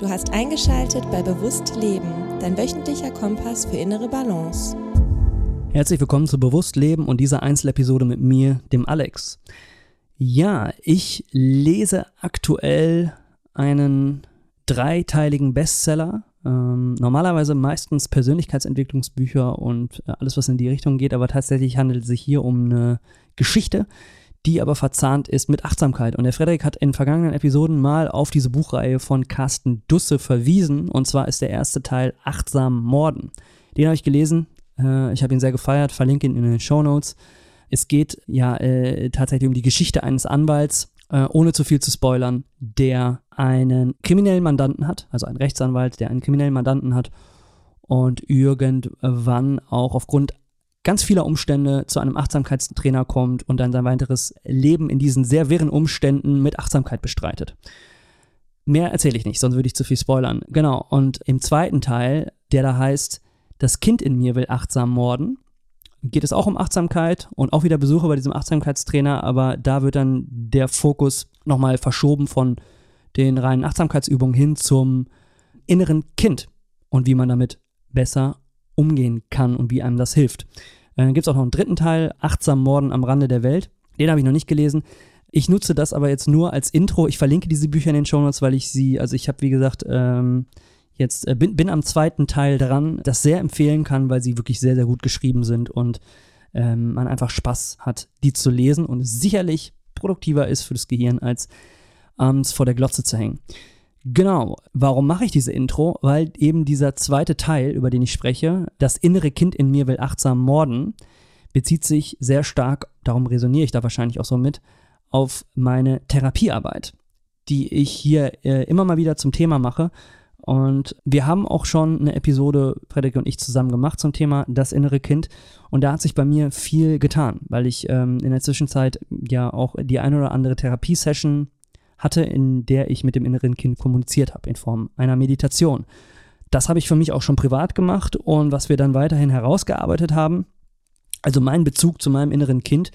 Du hast eingeschaltet bei Bewusst Leben, dein wöchentlicher Kompass für innere Balance. Herzlich willkommen zu Bewusst Leben und dieser Einzelepisode mit mir, dem Alex. Ja, ich lese aktuell einen dreiteiligen Bestseller. Ähm, normalerweise meistens Persönlichkeitsentwicklungsbücher und äh, alles, was in die Richtung geht, aber tatsächlich handelt es sich hier um eine Geschichte, die aber verzahnt ist mit Achtsamkeit. Und der Frederik hat in vergangenen Episoden mal auf diese Buchreihe von Carsten Dusse verwiesen. Und zwar ist der erste Teil Achtsam Morden. Den habe ich gelesen. Äh, ich habe ihn sehr gefeiert, verlinke ihn in den Show Notes. Es geht ja äh, tatsächlich um die Geschichte eines Anwalts, äh, ohne zu viel zu spoilern, der einen kriminellen Mandanten hat, also einen Rechtsanwalt, der einen kriminellen Mandanten hat und irgendwann auch aufgrund ganz vieler Umstände zu einem Achtsamkeitstrainer kommt und dann sein weiteres Leben in diesen sehr wirren Umständen mit Achtsamkeit bestreitet. Mehr erzähle ich nicht, sonst würde ich zu viel spoilern. Genau, und im zweiten Teil, der da heißt, das Kind in mir will achtsam morden, geht es auch um Achtsamkeit und auch wieder Besuche bei diesem Achtsamkeitstrainer, aber da wird dann der Fokus nochmal verschoben von den reinen Achtsamkeitsübungen hin zum inneren Kind und wie man damit besser umgehen kann und wie einem das hilft. Äh, dann gibt es auch noch einen dritten Teil, Achtsam Morden am Rande der Welt. Den habe ich noch nicht gelesen. Ich nutze das aber jetzt nur als Intro. Ich verlinke diese Bücher in den Show Notes, weil ich sie, also ich habe wie gesagt, ähm, jetzt äh, bin, bin am zweiten Teil dran, das sehr empfehlen kann, weil sie wirklich sehr, sehr gut geschrieben sind und ähm, man einfach Spaß hat, die zu lesen und sicherlich produktiver ist für das Gehirn, als abends vor der Glotze zu hängen. Genau. Warum mache ich diese Intro? Weil eben dieser zweite Teil, über den ich spreche, das innere Kind in mir will achtsam morden, bezieht sich sehr stark, darum resoniere ich da wahrscheinlich auch so mit, auf meine Therapiearbeit, die ich hier äh, immer mal wieder zum Thema mache. Und wir haben auch schon eine Episode, Frederik und ich, zusammen gemacht zum Thema das innere Kind. Und da hat sich bei mir viel getan, weil ich ähm, in der Zwischenzeit ja auch die eine oder andere Therapiesession hatte, in der ich mit dem inneren Kind kommuniziert habe, in Form einer Meditation. Das habe ich für mich auch schon privat gemacht und was wir dann weiterhin herausgearbeitet haben, also mein Bezug zu meinem inneren Kind,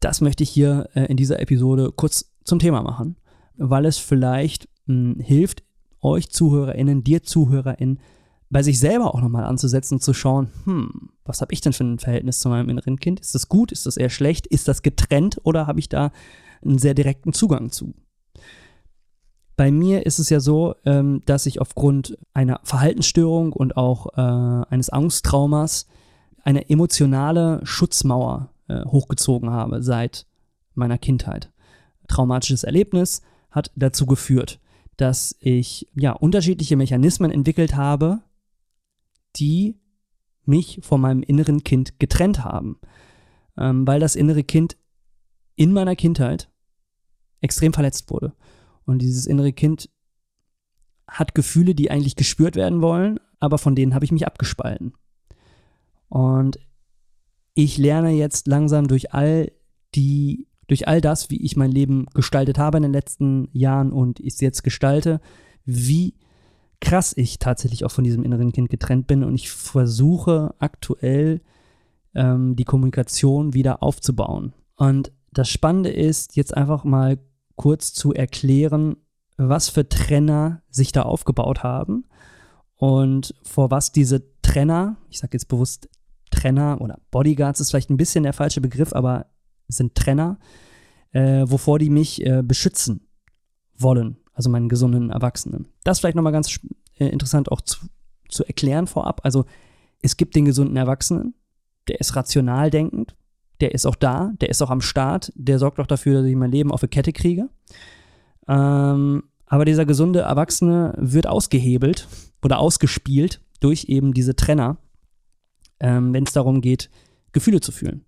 das möchte ich hier äh, in dieser Episode kurz zum Thema machen, weil es vielleicht mh, hm, hilft, euch ZuhörerInnen, dir ZuhörerInnen, bei sich selber auch nochmal anzusetzen, zu schauen, hm, was habe ich denn für ein Verhältnis zu meinem inneren Kind? Ist das gut? Ist das eher schlecht? Ist das getrennt oder habe ich da einen sehr direkten Zugang zu? Bei mir ist es ja so, ähm, dass ich aufgrund einer Verhaltensstörung und auch äh, eines Angsttraumas eine emotionale Schutzmauer äh, hochgezogen habe seit meiner Kindheit. Traumatisches Erlebnis hat dazu geführt, dass ich ja unterschiedliche Mechanismen entwickelt habe, die mich von meinem inneren Kind getrennt haben, ähm, weil das innere Kind in meiner Kindheit extrem verletzt wurde. Und dieses innere Kind hat Gefühle, die eigentlich gespürt werden wollen, aber von denen habe ich mich abgespalten. Und ich lerne jetzt langsam durch all die, durch all das, wie ich mein Leben gestaltet habe in den letzten Jahren und ich es jetzt gestalte, wie krass ich tatsächlich auch von diesem inneren Kind getrennt bin und ich versuche aktuell ähm, die Kommunikation wieder aufzubauen. Und das Spannende ist, jetzt einfach mal kurz zu erklären, was für Trenner sich da aufgebaut haben und vor was diese Trenner, ich sage jetzt bewusst Trenner oder Bodyguards ist vielleicht ein bisschen der falsche Begriff, aber sind Trenner, äh, wovor die mich äh, beschützen wollen, also meinen gesunden Erwachsenen. Das vielleicht nochmal ganz äh, interessant auch zu, zu erklären vorab. Also es gibt den gesunden Erwachsenen, der ist rational denkend, der ist auch da, der ist auch am Start, der sorgt auch dafür, dass ich mein Leben auf die Kette kriege. Ähm, aber dieser gesunde Erwachsene wird ausgehebelt oder ausgespielt durch eben diese Trenner, ähm, wenn es darum geht, Gefühle zu fühlen.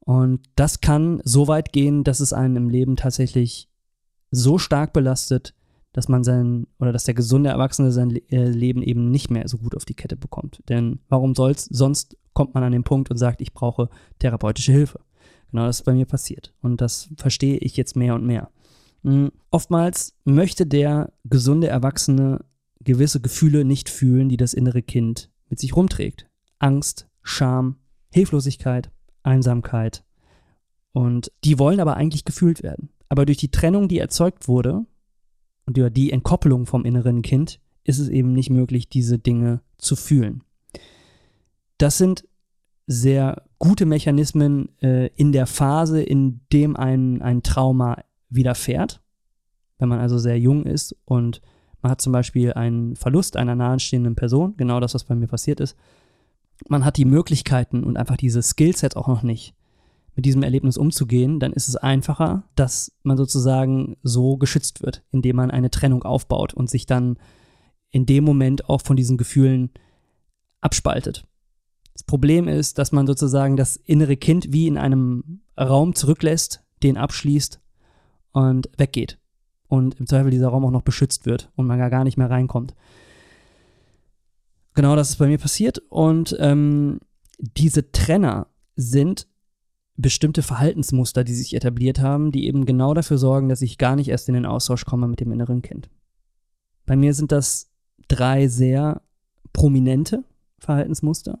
Und das kann so weit gehen, dass es einen im Leben tatsächlich so stark belastet, dass man sein oder dass der gesunde Erwachsene sein äh, Leben eben nicht mehr so gut auf die Kette bekommt. Denn warum soll's sonst kommt man an den Punkt und sagt, ich brauche therapeutische Hilfe. Genau das ist bei mir passiert. Und das verstehe ich jetzt mehr und mehr. Mhm. Oftmals möchte der gesunde Erwachsene gewisse Gefühle nicht fühlen, die das innere Kind mit sich rumträgt. Angst, Scham, Hilflosigkeit, Einsamkeit. Und die wollen aber eigentlich gefühlt werden. Aber durch die Trennung, die erzeugt wurde, und über die Entkoppelung vom inneren Kind ist es eben nicht möglich, diese Dinge zu fühlen. Das sind sehr gute Mechanismen äh, in der Phase, in dem ein, ein Trauma widerfährt. Wenn man also sehr jung ist und man hat zum Beispiel einen Verlust einer nahestehenden Person, genau das, was bei mir passiert ist. Man hat die Möglichkeiten und einfach diese Skillset auch noch nicht, mit diesem Erlebnis umzugehen, dann ist es einfacher, dass man sozusagen so geschützt wird, indem man eine Trennung aufbaut und sich dann in dem Moment auch von diesen Gefühlen abspaltet. Das Problem ist, dass man sozusagen das innere Kind wie in einem Raum zurücklässt, den abschließt und weggeht. Und im Zweifel dieser Raum auch noch beschützt wird und man gar nicht mehr reinkommt. Genau das ist bei mir passiert. Und ähm, diese Trenner sind bestimmte Verhaltensmuster, die sich etabliert haben, die eben genau dafür sorgen, dass ich gar nicht erst in den Austausch komme mit dem inneren Kind. Bei mir sind das drei sehr prominente Verhaltensmuster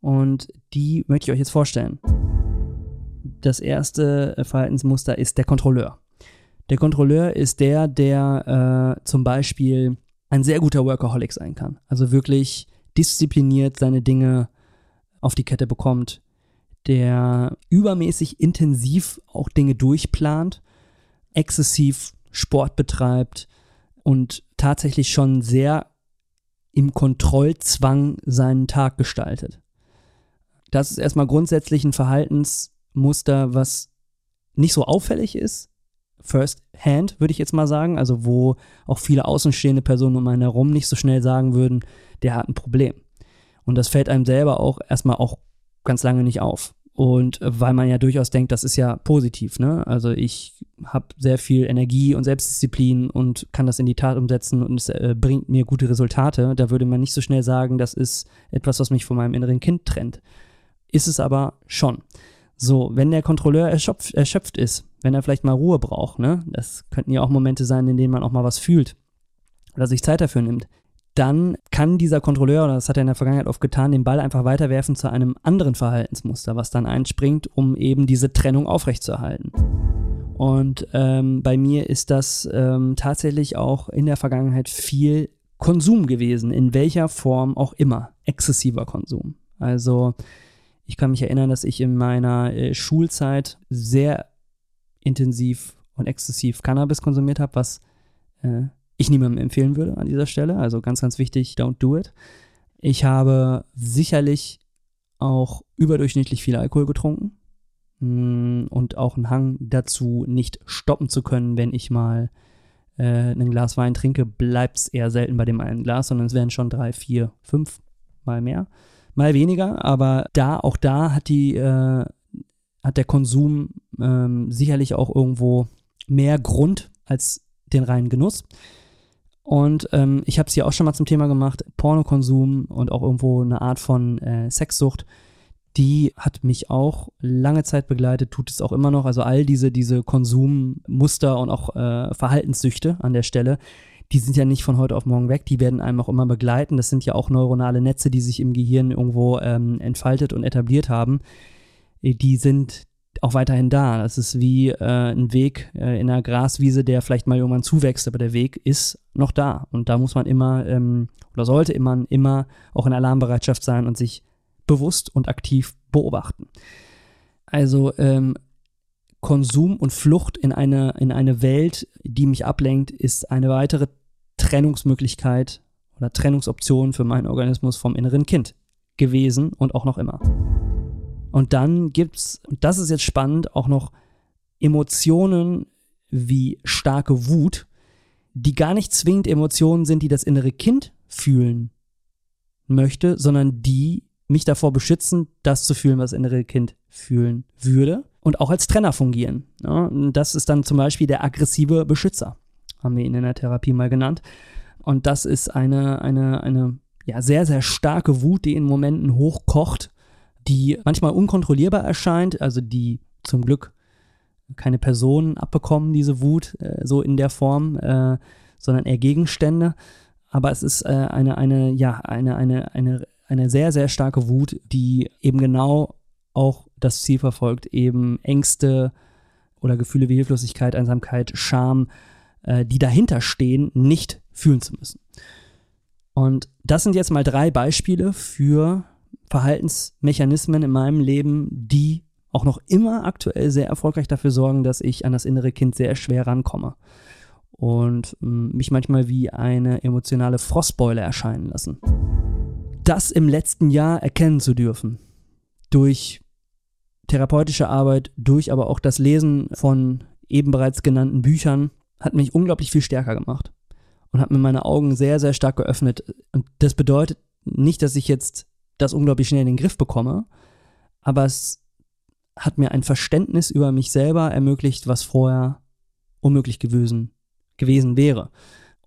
und die möchte ich euch jetzt vorstellen. Das erste Verhaltensmuster ist der Kontrolleur. Der Kontrolleur ist der, der äh, zum Beispiel ein sehr guter Workaholic sein kann. Also wirklich diszipliniert seine Dinge auf die Kette bekommt, der übermäßig intensiv auch Dinge durchplant, exzessiv Sport betreibt und tatsächlich schon sehr im Kontrollzwang seinen Tag gestaltet. Das ist erstmal grundsätzlich ein Verhaltensmuster, was nicht so auffällig ist, first hand, würde ich jetzt mal sagen, also wo auch viele außenstehende Personen um einen herum nicht so schnell sagen würden, der hat ein Problem. Und das fällt einem selber auch erstmal auch ganz lange nicht auf. Und weil man ja durchaus denkt, das ist ja positiv, ne? Also ich habe sehr viel Energie und Selbstdisziplin und kann das in die Tat umsetzen und es äh, bringt mir gute Resultate. Da würde man nicht so schnell sagen, das ist etwas, was mich von meinem inneren Kind trennt. Ist es aber schon. So, wenn der Kontrolleur erschöpft, erschöpft ist, wenn er vielleicht mal Ruhe braucht, ne? Das könnten ja auch Momente sein, in denen man auch mal was fühlt oder sich Zeit dafür nimmt dann kann dieser Kontrolleur, oder das hat er in der Vergangenheit oft getan, den Ball einfach weiterwerfen zu einem anderen Verhaltensmuster, was dann einspringt, um eben diese Trennung aufrechtzuerhalten. Und ähm, bei mir ist das ähm, tatsächlich auch in der Vergangenheit viel Konsum gewesen, in welcher Form auch immer, exzessiver Konsum. Also ich kann mich erinnern, dass ich in meiner äh, Schulzeit sehr intensiv und exzessiv Cannabis konsumiert habe, was äh, ich niemandem empfehlen würde an dieser Stelle. Also ganz, ganz wichtig, don't do it. Ich habe sicherlich auch überdurchschnittlich viel Alkohol getrunken mm, und auch einen Hang dazu, nicht stoppen zu können, wenn ich mal äh, ein Glas Wein trinke, bleibt es eher selten bei dem einen Glas, sondern es werden schon drei, vier, fünf mal mehr, mal weniger. Aber da, auch da hat die, äh, hat der Konsum ähm, sicherlich auch irgendwo mehr Grund als den reinen Genuss. Und ähm, ich habe es hier auch schon mal zum Thema gemacht, Pornokonsum und auch irgendwo eine Art von äh, Sexsucht, die hat mich auch lange Zeit begleitet, tut es auch immer noch. Also all diese, diese Konsummuster und auch äh, Verhaltenssüchte an der Stelle, die sind ja nicht von heute auf morgen weg, die werden einem auch immer begleiten. Das sind ja auch neuronale Netze, die sich im Gehirn irgendwo ähm, entfaltet und etabliert haben. Die sind auch weiterhin da. Das ist wie äh, ein Weg äh, in einer Graswiese, der vielleicht mal irgendwann zuwächst, aber der Weg ist noch da. Und da muss man immer ähm, oder sollte immer, immer auch in Alarmbereitschaft sein und sich bewusst und aktiv beobachten. Also ähm, Konsum und Flucht in eine, in eine Welt, die mich ablenkt, ist eine weitere Trennungsmöglichkeit oder Trennungsoption für meinen Organismus vom inneren Kind gewesen und auch noch immer. Und dann gibt's, und das ist jetzt spannend, auch noch Emotionen wie starke Wut, die gar nicht zwingend Emotionen sind, die das innere Kind fühlen möchte, sondern die mich davor beschützen, das zu fühlen, was das innere Kind fühlen würde und auch als Trenner fungieren. Ja, das ist dann zum Beispiel der aggressive Beschützer, haben wir ihn in der Therapie mal genannt. Und das ist eine, eine, eine ja, sehr, sehr starke Wut, die in Momenten hochkocht die manchmal unkontrollierbar erscheint, also die zum Glück keine Personen abbekommen, diese Wut, äh, so in der Form, äh, sondern eher Gegenstände. Aber es ist äh, eine, eine, ja, eine, eine, eine, eine sehr, sehr starke Wut, die eben genau auch das Ziel verfolgt, eben Ängste oder Gefühle wie Hilflosigkeit, Einsamkeit, Scham äh, die dahinter stehen, nicht fühlen zu müssen. Und das sind jetzt mal drei Beispiele für Verhaltensmechanismen in meinem Leben, die auch noch immer aktuell sehr erfolgreich dafür sorgen, dass ich an das innere Kind sehr schwer rankomme und ähm, mich manchmal wie eine emotionale Frostbeule erscheinen lassen. Das im letzten Jahr erkennen zu dürfen, durch therapeutische Arbeit, durch aber auch das Lesen von eben bereits genannten Büchern, hat mich unglaublich viel stärker gemacht und hat mir meine Augen sehr, sehr stark geöffnet. Und das bedeutet nicht, dass ich jetzt das unglaublich schnell in den Griff bekomme, aber es hat mir ein Verständnis über mich selber ermöglicht, was vorher unmöglich gewesen, gewesen wäre.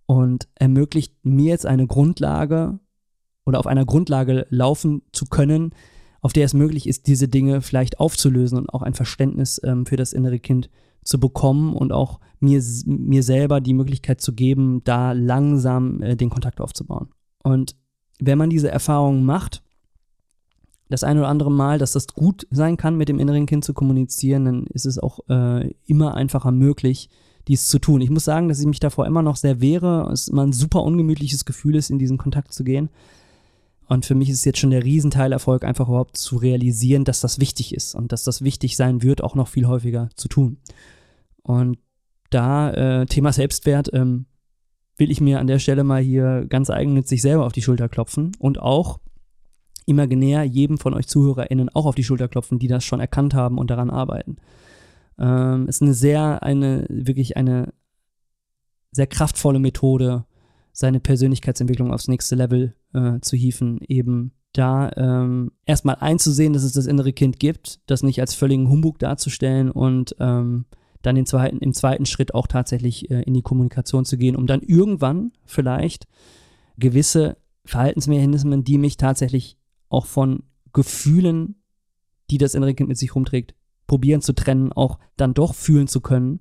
Und ermöglicht mir jetzt eine Grundlage oder auf einer Grundlage laufen zu können, auf der es möglich ist, diese Dinge vielleicht aufzulösen und auch ein Verständnis ähm, für das innere Kind zu bekommen und auch mir, mir selber die Möglichkeit zu geben, da langsam äh, den Kontakt aufzubauen. Und wenn man diese Erfahrungen macht, das eine oder andere Mal, dass das gut sein kann, mit dem inneren Kind zu kommunizieren, dann ist es auch äh, immer einfacher möglich, dies zu tun. Ich muss sagen, dass ich mich davor immer noch sehr wehre. Es immer ein super ungemütliches Gefühl ist, in diesen Kontakt zu gehen. Und für mich ist es jetzt schon der Riesenteilerfolg, einfach überhaupt zu realisieren, dass das wichtig ist und dass das wichtig sein wird, auch noch viel häufiger zu tun. Und da, äh, Thema Selbstwert, ähm, will ich mir an der Stelle mal hier ganz eigennützig selber auf die Schulter klopfen und auch imaginär jedem von euch ZuhörerInnen auch auf die Schulter klopfen, die das schon erkannt haben und daran arbeiten. Ähm, ist eine sehr, eine, wirklich eine sehr kraftvolle Methode, seine Persönlichkeitsentwicklung aufs nächste Level äh, zu hieven, eben da ähm, erstmal einzusehen, dass es das innere Kind gibt, das nicht als völligen Humbug darzustellen und ähm, dann den zweiten, im zweiten Schritt auch tatsächlich äh, in die Kommunikation zu gehen, um dann irgendwann vielleicht gewisse Verhaltensmechanismen, die mich tatsächlich auch von Gefühlen, die das innere Kind mit sich rumträgt, probieren zu trennen, auch dann doch fühlen zu können,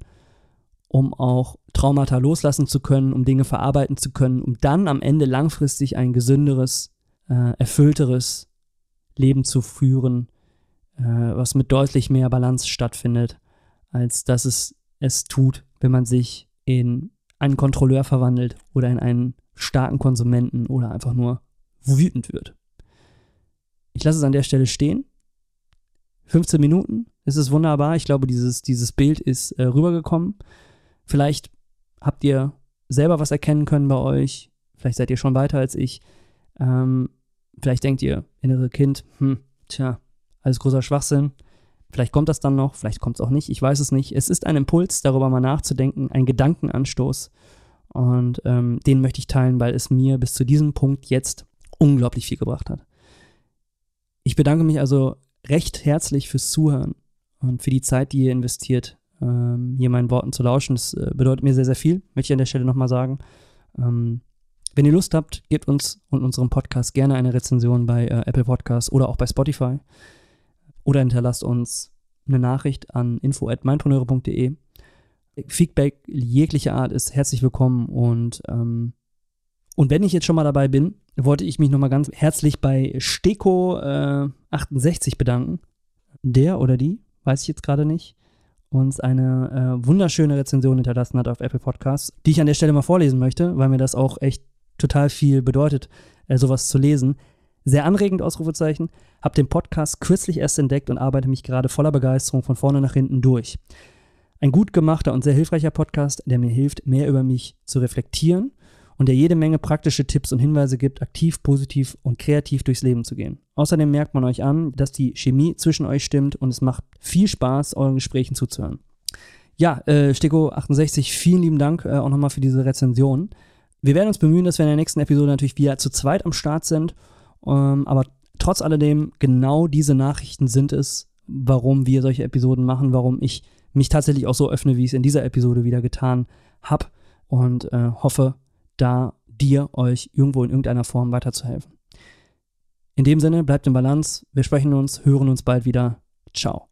um auch Traumata loslassen zu können, um Dinge verarbeiten zu können, um dann am Ende langfristig ein gesünderes, äh, erfüllteres Leben zu führen, äh, was mit deutlich mehr Balance stattfindet, als dass es es tut, wenn man sich in einen Kontrolleur verwandelt oder in einen starken Konsumenten oder einfach nur wütend wird. Ich lasse es an der Stelle stehen. 15 Minuten, es ist wunderbar. Ich glaube, dieses, dieses Bild ist äh, rübergekommen. Vielleicht habt ihr selber was erkennen können bei euch. Vielleicht seid ihr schon weiter als ich. Ähm, vielleicht denkt ihr, innere Kind, hm, tja, alles großer Schwachsinn. Vielleicht kommt das dann noch, vielleicht kommt es auch nicht, ich weiß es nicht. Es ist ein Impuls, darüber mal nachzudenken, ein Gedankenanstoß. Und ähm, den möchte ich teilen, weil es mir bis zu diesem Punkt jetzt unglaublich viel gebracht hat. Ich bedanke mich also recht herzlich fürs Zuhören und für die Zeit, die ihr investiert, ähm, hier meinen Worten zu lauschen. Das äh, bedeutet mir sehr, sehr viel, möchte ich an der Stelle nochmal sagen. Ähm, wenn ihr Lust habt, gebt uns und unserem Podcast gerne eine Rezension bei äh, Apple Podcasts oder auch bei Spotify. Oder hinterlasst uns eine Nachricht an info.meinpreneure.de. Feedback jeglicher Art ist herzlich willkommen und ähm, und wenn ich jetzt schon mal dabei bin, wollte ich mich nochmal ganz herzlich bei Steko68 äh, bedanken. Der oder die, weiß ich jetzt gerade nicht, uns eine äh, wunderschöne Rezension hinterlassen hat auf Apple Podcasts, die ich an der Stelle mal vorlesen möchte, weil mir das auch echt total viel bedeutet, äh, sowas zu lesen. Sehr anregend, Ausrufezeichen. Hab den Podcast kürzlich erst entdeckt und arbeite mich gerade voller Begeisterung von vorne nach hinten durch. Ein gut gemachter und sehr hilfreicher Podcast, der mir hilft, mehr über mich zu reflektieren und der jede Menge praktische Tipps und Hinweise gibt, aktiv, positiv und kreativ durchs Leben zu gehen. Außerdem merkt man euch an, dass die Chemie zwischen euch stimmt und es macht viel Spaß, euren Gesprächen zuzuhören. Ja, äh, Steko68, vielen lieben Dank äh, auch nochmal für diese Rezension. Wir werden uns bemühen, dass wir in der nächsten Episode natürlich wieder zu zweit am Start sind. Ähm, aber trotz alledem, genau diese Nachrichten sind es, warum wir solche Episoden machen, warum ich mich tatsächlich auch so öffne, wie ich es in dieser Episode wieder getan habe. Und äh, hoffe, da dir, euch irgendwo in irgendeiner Form weiterzuhelfen. In dem Sinne, bleibt in Balance. Wir sprechen uns, hören uns bald wieder. Ciao.